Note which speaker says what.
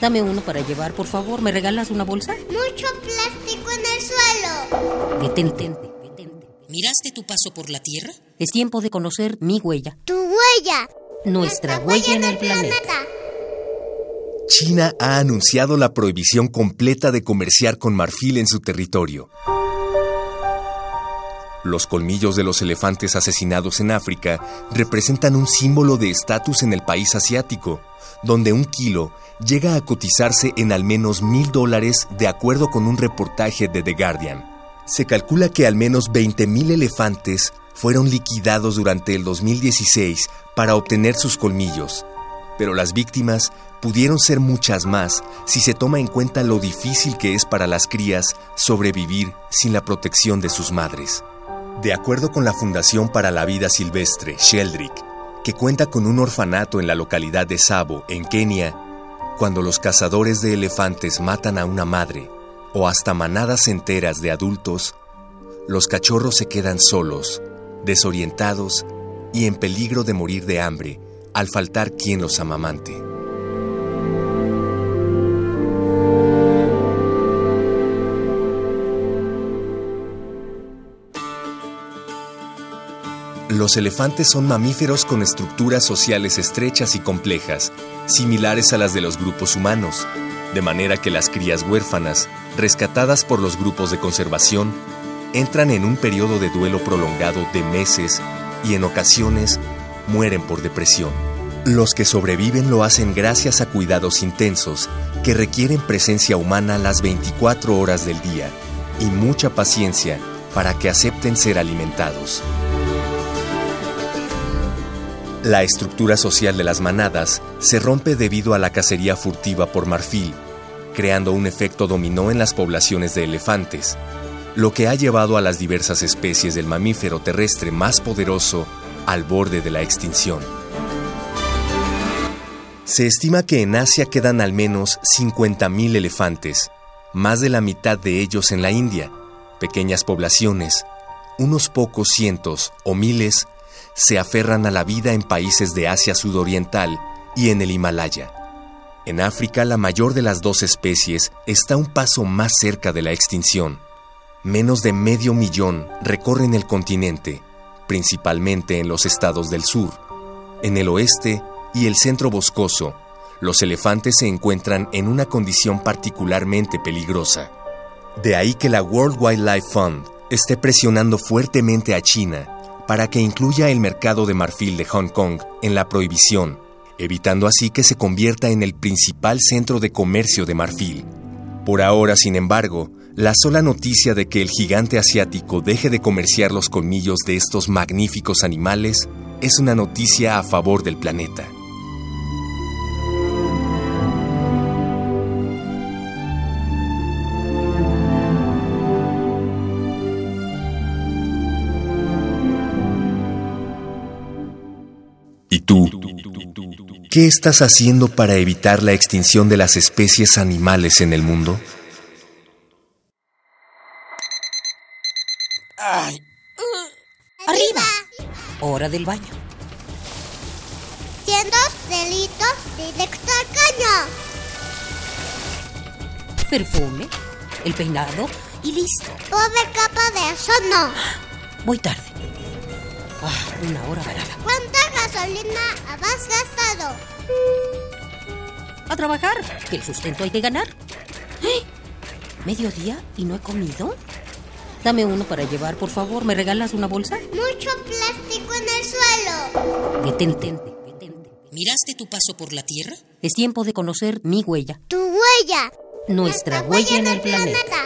Speaker 1: Dame uno para llevar, por favor. ¿Me regalas una bolsa?
Speaker 2: Mucho plástico en el suelo.
Speaker 1: Detente. detente. ¿Miraste tu paso por la Tierra? Es tiempo de conocer mi huella.
Speaker 2: Tu huella.
Speaker 1: Nuestra, huella, en el planeta.
Speaker 3: China ha anunciado la prohibición completa de comerciar con marfil en su territorio. Los colmillos de los elefantes asesinados en África representan un símbolo de estatus en el país asiático, donde un kilo llega a cotizarse en al menos mil dólares de acuerdo con un reportaje de The Guardian. Se calcula que al menos 20.000 elefantes fueron liquidados durante el 2016 para obtener sus colmillos, pero las víctimas pudieron ser muchas más si se toma en cuenta lo difícil que es para las crías sobrevivir sin la protección de sus madres. De acuerdo con la Fundación para la Vida Silvestre, Sheldrick, que cuenta con un orfanato en la localidad de Sabo, en Kenia, cuando los cazadores de elefantes matan a una madre o hasta manadas enteras de adultos, los cachorros se quedan solos, desorientados y en peligro de morir de hambre al faltar quien los amamante. Los elefantes son mamíferos con estructuras sociales estrechas y complejas, similares a las de los grupos humanos, de manera que las crías huérfanas, rescatadas por los grupos de conservación, entran en un periodo de duelo prolongado de meses y en ocasiones mueren por depresión. Los que sobreviven lo hacen gracias a cuidados intensos que requieren presencia humana las 24 horas del día y mucha paciencia para que acepten ser alimentados. La estructura social de las manadas se rompe debido a la cacería furtiva por marfil, creando un efecto dominó en las poblaciones de elefantes, lo que ha llevado a las diversas especies del mamífero terrestre más poderoso al borde de la extinción. Se estima que en Asia quedan al menos 50.000 elefantes, más de la mitad de ellos en la India, pequeñas poblaciones, unos pocos cientos o miles se aferran a la vida en países de Asia Sudoriental y en el Himalaya. En África, la mayor de las dos especies está un paso más cerca de la extinción. Menos de medio millón recorren el continente, principalmente en los estados del sur. En el oeste y el centro boscoso, los elefantes se encuentran en una condición particularmente peligrosa. De ahí que la World Wildlife Fund esté presionando fuertemente a China para que incluya el mercado de marfil de Hong Kong en la prohibición, evitando así que se convierta en el principal centro de comercio de marfil. Por ahora, sin embargo, la sola noticia de que el gigante asiático deje de comerciar los colmillos de estos magníficos animales es una noticia a favor del planeta. Tú? ¿Qué estás haciendo para evitar la extinción de las especies animales en el mundo?
Speaker 1: Ay. Arriba. Hora del baño.
Speaker 2: Siendo delitos directo al caño.
Speaker 1: Perfume, el peinado y listo.
Speaker 2: Pobre capa de eso no.
Speaker 1: Voy tarde. Ah, una hora varada.
Speaker 2: ¿Cuánta gasolina has gastado?
Speaker 1: A trabajar, que el sustento hay que ganar. ¿Eh? ¿Mediodía y no he comido? Dame uno para llevar, por favor. ¿Me regalas una bolsa?
Speaker 2: Mucho plástico en el suelo.
Speaker 1: Detente. detente. ¿Miraste tu paso por la Tierra? Es tiempo de conocer mi huella.
Speaker 2: Tu huella.
Speaker 1: Nuestra, huella, en el planeta.